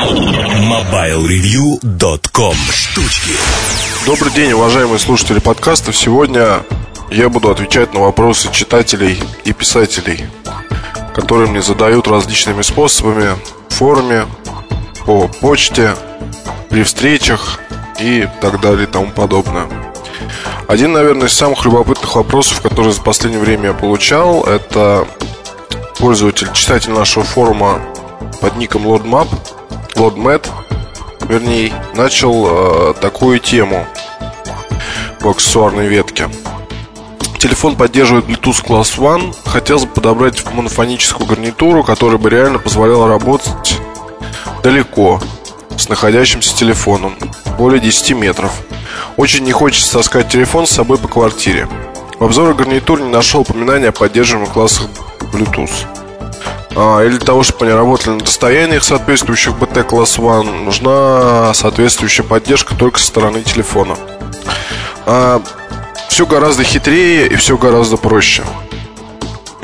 MobileReview.com Штучки Добрый день, уважаемые слушатели подкаста. Сегодня я буду отвечать на вопросы читателей и писателей, которые мне задают различными способами в форуме, по почте, при встречах и так далее и тому подобное. Один, наверное, из самых любопытных вопросов, которые за последнее время я получал, это пользователь, читатель нашего форума под ником LordMap, LordMat, вернее, начал э, такую тему по аксессуарной ветке. Телефон поддерживает Bluetooth Class One. Хотелось бы подобрать монофоническую гарнитуру, которая бы реально позволяла работать далеко с находящимся телефоном, более 10 метров. Очень не хочется таскать телефон с собой по квартире. В обзоре гарнитур не нашел упоминания о поддерживаемых классах Bluetooth. А, или того, чтобы они работали на расстояниях соответствующих BT Class One, нужна соответствующая поддержка только со стороны телефона. А, все гораздо хитрее и все гораздо проще.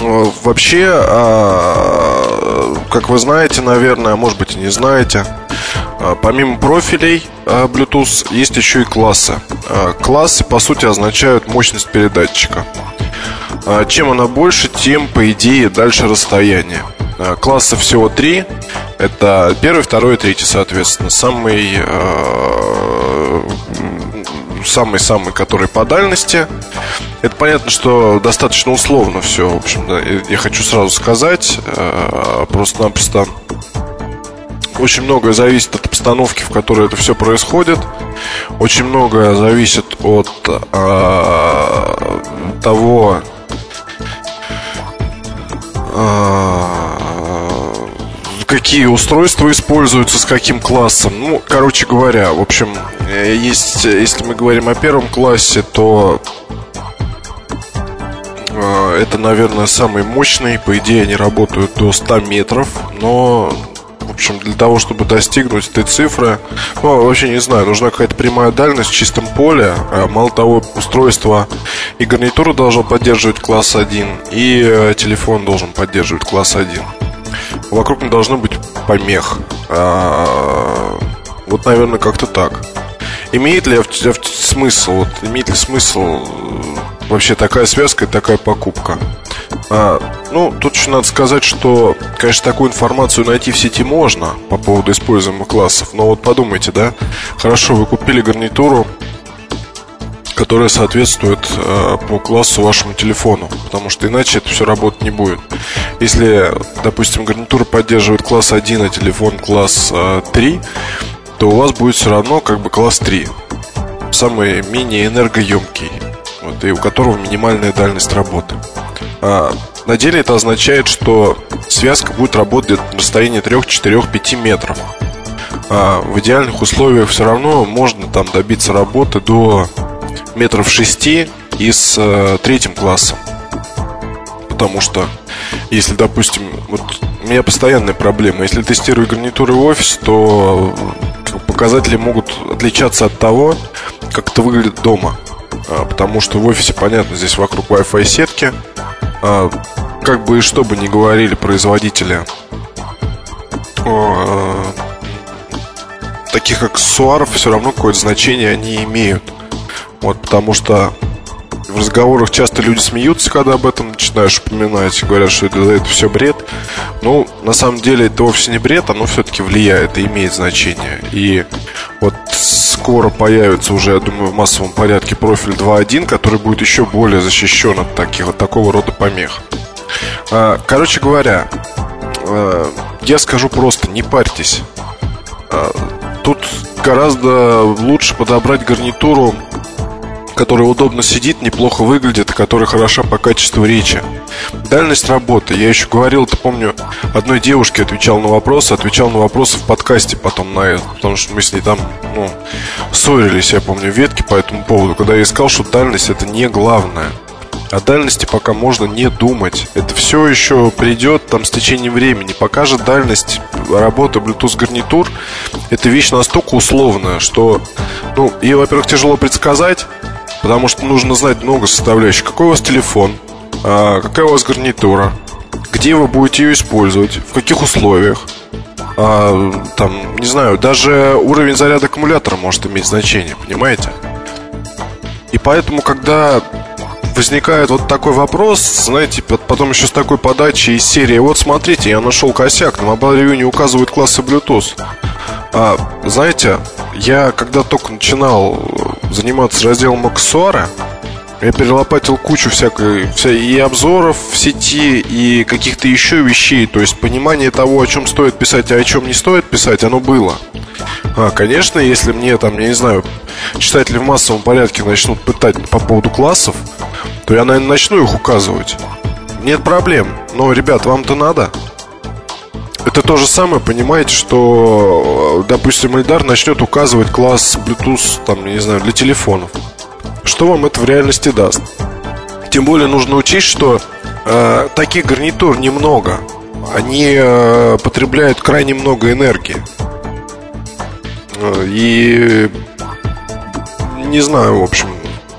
А, вообще, а, как вы знаете, наверное, а может быть и не знаете, помимо профилей Bluetooth есть еще и классы. Классы, по сути, означают мощность передатчика. Чем она больше, тем, по идее, дальше расстояние. Классы всего три. Это первый, второй и третий, соответственно. Самый самый-самый, который по дальности. Это понятно, что достаточно условно все, в общем, я хочу сразу сказать, просто-напросто очень многое зависит от обстановки, в которой это все происходит. Очень многое зависит от э, того, э, какие устройства используются, с каким классом. Ну, короче говоря, в общем, э, есть, если мы говорим о первом классе, то э, это, наверное, самый мощный. По идее, они работают до 100 метров, но в общем, для того, чтобы достигнуть этой цифры, ну, вообще не знаю, нужна какая-то прямая дальность в чистом поле. А мало того, устройство и гарнитура должно поддерживать класс 1, и э, телефон должен поддерживать класс 1. Вокруг не должно быть помех. А, вот, наверное, как-то так. Имеет ли смысл, вот, имеет ли смысл э, вообще такая связка и такая покупка? А, ну, тут еще надо сказать, что, конечно, такую информацию найти в сети можно по поводу используемых классов. Но вот подумайте, да, хорошо, вы купили гарнитуру, которая соответствует э, по классу вашему телефону, потому что иначе это все работать не будет. Если, допустим, гарнитура поддерживает класс 1, а телефон класс э, 3, то у вас будет все равно как бы класс 3, самый менее энергоемкий, вот, и у которого минимальная дальность работы. А, на деле это означает, что связка будет работать на расстоянии 3, 4, 5 метров. А в идеальных условиях все равно можно там добиться работы до метров 6 и с э, третьим классом. Потому что, если, допустим, вот у меня постоянная проблема, если тестирую гарнитуры в офис, то показатели могут отличаться от того, как это выглядит дома. А, потому что в офисе, понятно, здесь вокруг Wi-Fi сетки, а, как бы и что бы ни говорили производители а, таких аксессуаров, все равно какое-то значение они имеют. Вот потому что в разговорах часто люди смеются, когда об этом начинаешь упоминать, говорят, что это, это все бред. Ну, на самом деле это вовсе не бред, оно все-таки влияет и имеет значение. И вот скоро появится уже, я думаю, в массовом порядке профиль 2.1, который будет еще более защищен от таких, вот такого рода помех. А, короче говоря, а, я скажу просто, не парьтесь. А, тут гораздо лучше подобрать гарнитуру которая удобно сидит, неплохо выглядит, которая хороша по качеству речи. Дальность работы. Я еще говорил, ты помню, одной девушке отвечал на вопросы, отвечал на вопросы в подкасте потом на потому что мы с ней там, ну, ссорились, я помню, ветки по этому поводу, когда я сказал, что дальность это не главное. О дальности пока можно не думать. Это все еще придет там с течением времени. Пока же дальность работы Bluetooth гарнитур это вещь настолько условная, что, ну, ее, во-первых, тяжело предсказать, Потому что нужно знать много составляющих. Какой у вас телефон, а, какая у вас гарнитура, где вы будете ее использовать, в каких условиях. а, там, не знаю, даже уровень заряда аккумулятора может иметь значение, понимаете? И поэтому, когда возникает вот такой вопрос, знаете, потом еще с такой подачей из серии. Вот смотрите, я нашел косяк, на Mobile Review не указывают классы Bluetooth. А, Знаете, я когда только начинал заниматься разделом аксессуара я перелопатил кучу всякой вся, и обзоров в сети, и каких-то еще вещей. То есть понимание того, о чем стоит писать, а о чем не стоит писать, оно было. А, конечно, если мне там, я не знаю, читатели в массовом порядке начнут пытать по поводу классов, то я, наверное, начну их указывать. Нет проблем. Но, ребят, вам-то надо. Это то же самое, понимаете, что, допустим, Эльдар начнет указывать класс Bluetooth, там, не знаю, для телефонов что вам это в реальности даст. Тем более нужно учесть, что э, таких гарнитур немного. Они э, потребляют крайне много энергии. Э, и не знаю, в общем,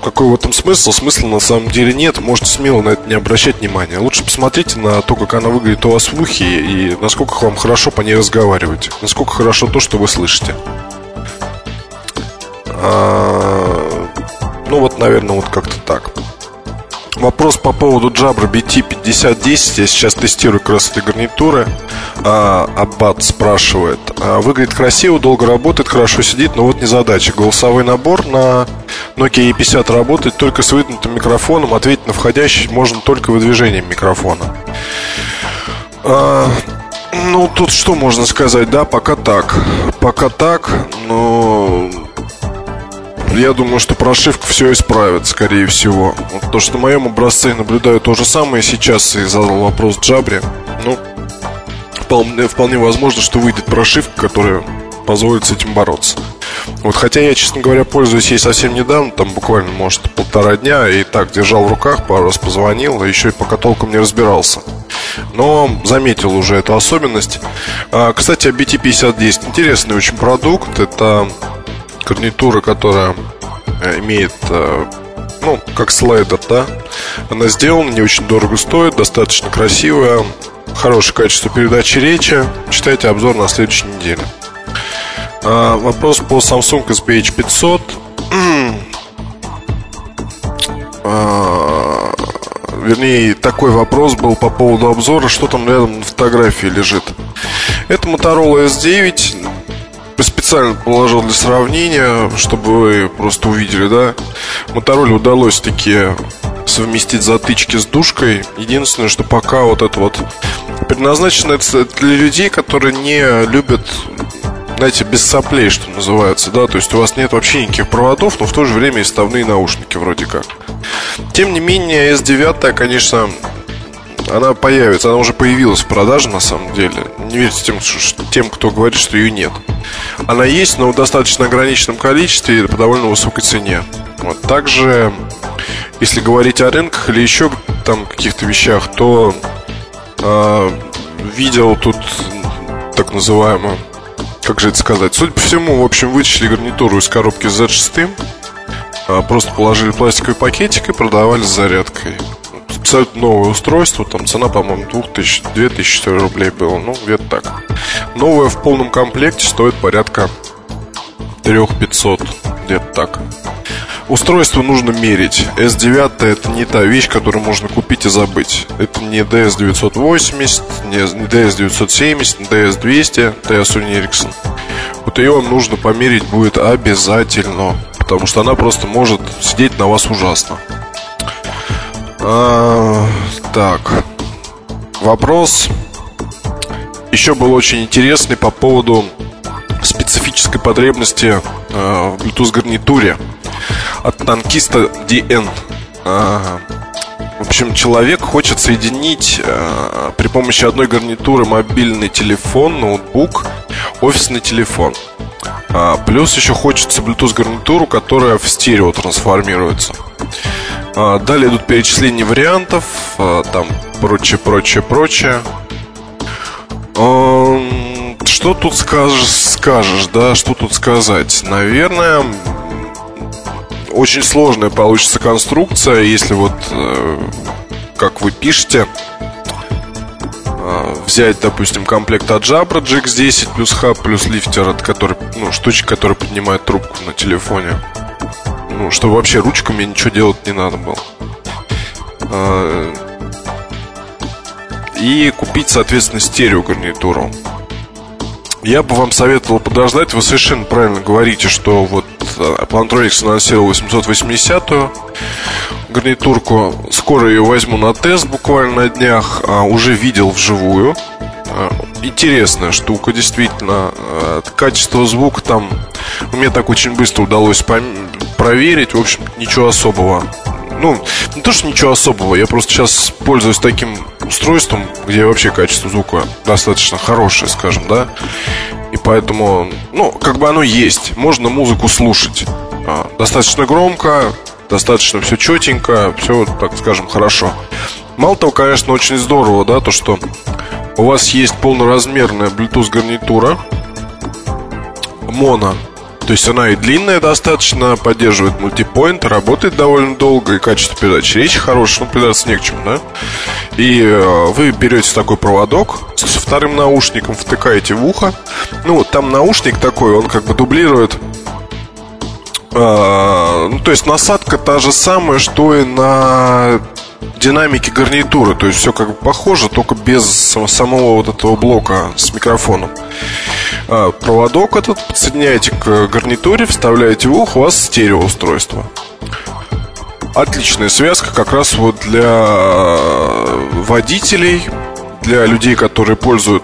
какой в этом смысл. Смысла на самом деле нет. Можете смело на это не обращать внимания. Лучше посмотрите на то, как она выглядит у вас в ухе и насколько вам хорошо по ней разговаривать. Насколько хорошо то, что вы слышите. А, вот, наверное, вот как-то так. Вопрос по поводу Jabra BT5010 Я сейчас тестирую как гарнитуры. А, Аббат спрашивает а, Выглядит красиво, долго работает, хорошо сидит Но вот не задача Голосовой набор на Nokia E50 работает только с выдвинутым микрофоном. Ответить на входящий можно только выдвижением микрофона а, Ну, тут что можно сказать, да, пока так. Пока так, но я думаю, что прошивка все исправит, скорее всего. Вот то, что на моем образце наблюдаю то же самое сейчас и задал вопрос Джабре. Ну, вполне, вполне возможно, что выйдет прошивка, которая позволит с этим бороться. Вот, хотя я, честно говоря, пользуюсь ей совсем недавно, там буквально, может, полтора дня, и так держал в руках, пару раз позвонил, а еще и пока толком не разбирался. Но заметил уже эту особенность. А, кстати, о BT5010. Интересный очень продукт. Это гарнитура, которая э, имеет э, ну, как слайдер, да. Она сделана, не очень дорого стоит, достаточно красивая, хорошее качество передачи речи. Читайте обзор на следующей неделе. А, вопрос по Samsung SPH 500. а, вернее, такой вопрос был по поводу обзора, что там рядом на фотографии лежит. Это Motorola S9 специально положил для сравнения, чтобы вы просто увидели, да. Мотороле удалось таки совместить затычки с душкой. Единственное, что пока вот это вот предназначено для людей, которые не любят знаете, без соплей, что называется, да, то есть у вас нет вообще никаких проводов, но в то же время и ставные наушники вроде как. Тем не менее, S9, конечно, она появится, она уже появилась в продаже на самом деле. Не верьте тем, тем, кто говорит, что ее нет. Она есть, но в достаточно ограниченном количестве и по довольно высокой цене. Вот. Также, если говорить о рынках или еще там каких-то вещах, то э, видел тут так называемую, как же это сказать, судя по всему, в общем, вытащили гарнитуру из коробки с Z6, э, просто положили пластиковый пакетик и продавали с зарядкой абсолютно новое устройство. Там цена, по-моему, 2000, 2000 рублей была. Ну, где-то так. Новое в полном комплекте стоит порядка 3500. Где-то так. Устройство нужно мерить. S9 это не та вещь, которую можно купить и забыть. Это не DS980, не DS970, не DS200, DS Sony Ericsson. Вот ее вам нужно померить будет обязательно. Потому что она просто может сидеть на вас ужасно. А, так. Вопрос еще был очень интересный по поводу специфической потребности э, в Bluetooth гарнитуре от танкиста DN. А, в общем, человек хочет соединить э, при помощи одной гарнитуры мобильный телефон, ноутбук, офисный телефон. А, плюс еще хочется Bluetooth гарнитуру, которая в стерео трансформируется. А, далее идут перечисления вариантов, а, там прочее, прочее, прочее. Что тут скажешь, скажешь, да, что тут сказать? Наверное, очень сложная получится конструкция, если вот, э, как вы пишете, э, взять, допустим, комплект от Jabra GX10 плюс хаб плюс лифтер, от который, ну, штучка, которая поднимает трубку на телефоне. Ну, чтобы вообще ручками ничего делать не надо было. Э, и купить, соответственно, стерео гарнитуру. Я бы вам советовал подождать. Вы совершенно правильно говорите, что вот э, Plantronics анонсировал 880-ю гарнитурку. Скоро ее возьму на тест буквально на днях. А, уже видел вживую. А, интересная штука, действительно. А, качество звука там мне так очень быстро удалось проверить. В общем, ничего особого. Ну, не то, что ничего особого. Я просто сейчас пользуюсь таким устройством, где вообще качество звука достаточно хорошее, скажем, да. И поэтому, ну, как бы оно есть. Можно музыку слушать. Достаточно громко, достаточно все четенько, все, так скажем, хорошо. Мало того, конечно, очень здорово, да, то, что у вас есть полноразмерная Bluetooth гарнитура моно. То есть она и длинная достаточно, поддерживает мультипоинт, работает довольно долго, и качество передачи речи хорошее, ну, придаться не к чему, да? И э, вы берете такой проводок со вторым наушником, втыкаете в ухо. Ну, там наушник такой, он как бы дублирует а, ну, то есть насадка та же самая, что и на динамике гарнитуры. То есть все как бы похоже, только без самого вот этого блока с микрофоном. А, проводок этот подсоединяете к гарнитуре, вставляете в ухо, у вас стереоустройство. Отличная связка как раз вот для водителей, для людей, которые пользуют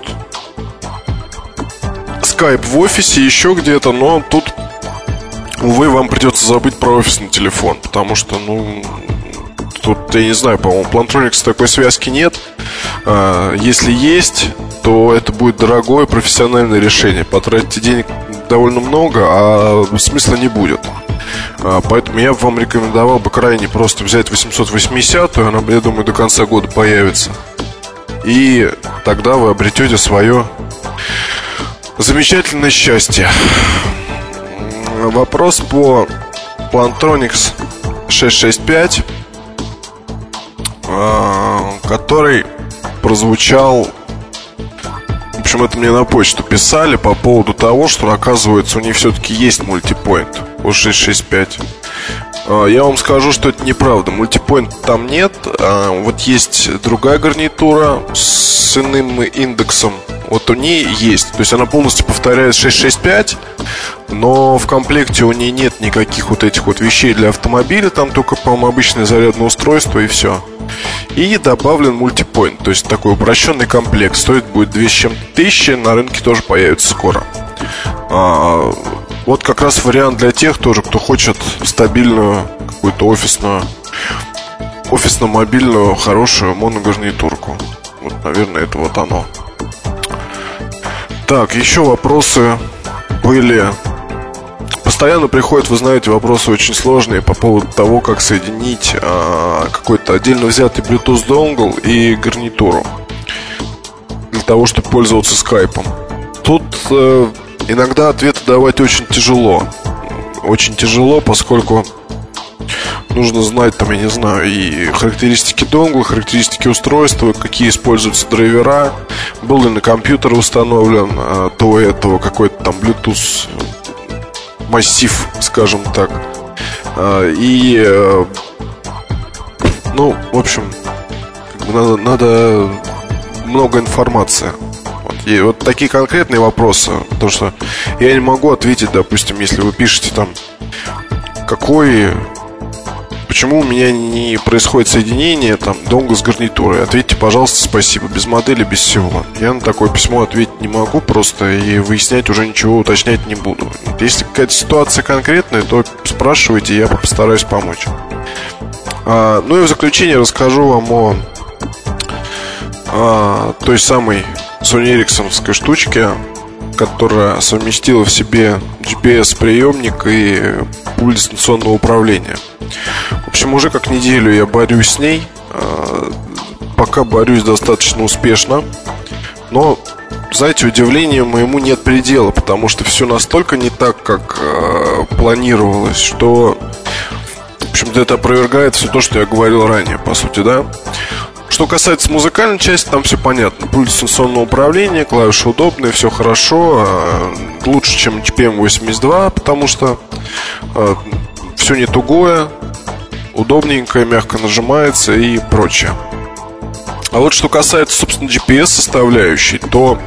Skype в офисе, еще где-то, но тут Увы, вам придется забыть про офисный телефон, потому что, ну, тут, я не знаю, по-моему, Plantronics такой связки нет. А, если есть, то это будет дорогое профессиональное решение. Потратите денег довольно много, а смысла не будет. А, поэтому я бы вам рекомендовал бы крайне просто взять 880 она, я думаю, до конца года появится. И тогда вы обретете свое замечательное счастье. Вопрос по Plantronics 665, а, который прозвучал это мне на почту писали по поводу того, что, оказывается, у них все-таки есть мультипоинт у 665. А, я вам скажу, что это неправда. Мультипоинт там нет. А, вот есть другая гарнитура с иным индексом. Вот у нее есть. То есть она полностью повторяет 665, но в комплекте у нее нет никаких вот этих вот вещей для автомобиля. Там только, по-моему, обычное зарядное устройство и все. И добавлен мультипоинт, то есть такой упрощенный комплект. Стоит будет 2 с чем тысячи, на рынке тоже появится скоро. Вот как раз вариант для тех тоже, кто хочет стабильную какую-то офисную, офисно-мобильную, хорошую моногарнитурку. Вот, наверное, это вот оно. Так, еще вопросы были Постоянно приходят, вы знаете, вопросы очень сложные по поводу того, как соединить а, какой-то отдельно взятый Bluetooth донгл и гарнитуру для того, чтобы пользоваться скайпом. Тут э, иногда ответы давать очень тяжело. Очень тяжело, поскольку нужно знать, там, я не знаю, и характеристики донгла, характеристики устройства, какие используются драйвера, был ли на компьютер установлен а, то этого какой-то там Bluetooth массив, скажем так. А, и, э, ну, в общем, надо, надо много информации. И вот такие конкретные вопросы, потому что я не могу ответить, допустим, если вы пишете там, какой почему у меня не происходит соединение там долго с гарнитурой? Ответьте, пожалуйста, спасибо. Без модели, без всего. Я на такое письмо ответить не могу просто и выяснять уже ничего уточнять не буду. Если какая-то ситуация конкретная, то спрашивайте, я постараюсь помочь. А, ну и в заключение расскажу вам о, о той самой Sony Ericsson штучке, которая совместила в себе GPS-приемник и пульт дистанционного управления. В общем, уже как неделю я борюсь с ней. А, пока борюсь достаточно успешно. Но, знаете, удивлению моему нет предела, потому что все настолько не так, как э, планировалось, что, в общем-то, это опровергает все то, что я говорил ранее, по сути, да. Что касается музыкальной части, там все понятно. Пульт дистанционного управления, клавиши удобные, все хорошо. А, лучше, чем GPM 82, потому что а, все не тугое, удобненькое, мягко нажимается и прочее. А вот что касается, собственно, GPS-составляющей, то,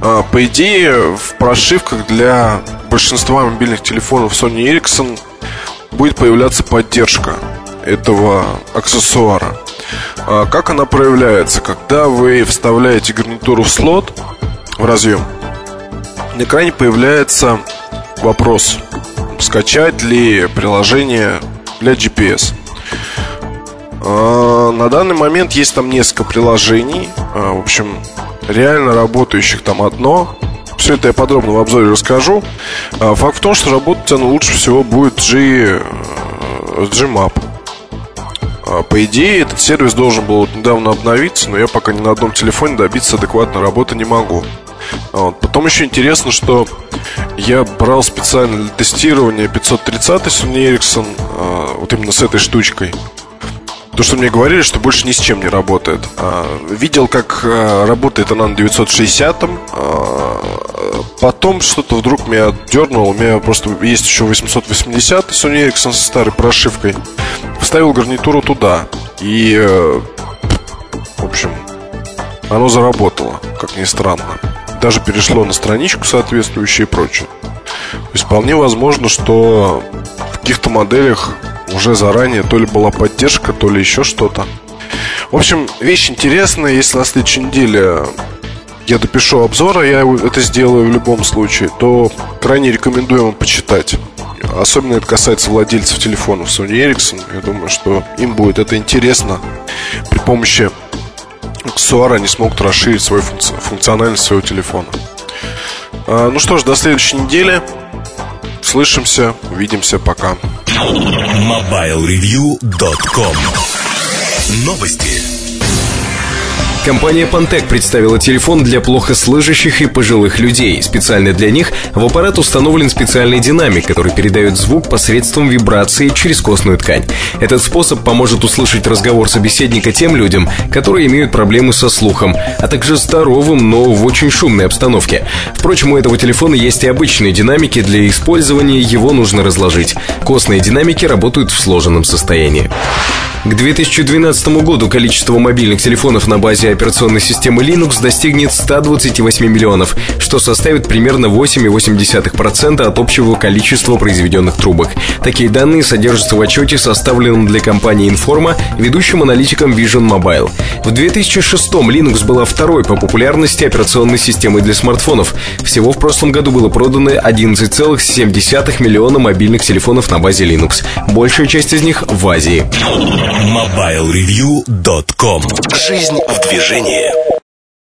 а, по идее, в прошивках для большинства мобильных телефонов Sony Ericsson будет появляться поддержка этого аксессуара. А как она проявляется? Когда вы вставляете гарнитуру в слот, в разъем, на экране появляется вопрос, скачать ли приложение для GPS. А, на данный момент есть там несколько приложений. А, в общем, реально работающих там одно. Все это я подробно в обзоре расскажу. Факт в том, что работать оно лучше всего будет G, Gmap. По идее, этот сервис должен был недавно обновиться, но я пока ни на одном телефоне добиться адекватной работы не могу. Потом еще интересно, что я брал специально для тестирования 530 Sony Ericsson, вот именно с этой штучкой. То, что мне говорили, что больше ни с чем не работает. А, видел, как а, работает она на 960 а, Потом что-то вдруг меня дернуло. У меня просто есть еще 880 Sony Ericsson со старой прошивкой. Вставил гарнитуру туда. И, э, в общем, оно заработало, как ни странно. Даже перешло на страничку соответствующую и прочее. То есть вполне возможно, что в каких-то моделях уже заранее то ли была поддержка, то ли еще что-то. В общем, вещь интересная. Если на следующей неделе я допишу обзор, а я это сделаю в любом случае, то крайне рекомендую вам почитать. Особенно это касается владельцев телефонов Sony Ericsson. Я думаю, что им будет это интересно. При помощи аксессуара они смогут расширить свою функци- функциональность своего телефона. А, ну что ж, до следующей недели. Слышимся, увидимся, пока. MobileReview.com Новости. Компания Pantec представила телефон для плохо слышащих и пожилых людей. Специально для них в аппарат установлен специальный динамик, который передает звук посредством вибрации через костную ткань. Этот способ поможет услышать разговор собеседника тем людям, которые имеют проблемы со слухом, а также здоровым, но в очень шумной обстановке. Впрочем, у этого телефона есть и обычные динамики, для использования его нужно разложить. Костные динамики работают в сложенном состоянии. К 2012 году количество мобильных телефонов на базе операционной системы Linux достигнет 128 миллионов, что составит примерно 8,8% от общего количества произведенных трубок. Такие данные содержатся в отчете, составленном для компании Informa, ведущим аналитиком Vision Mobile. В 2006 Linux была второй по популярности операционной системой для смартфонов. Всего в прошлом году было продано 11,7 миллиона мобильных телефонов на базе Linux. Большая часть из них в Азии. MobileReview.com Жизнь в движении движение.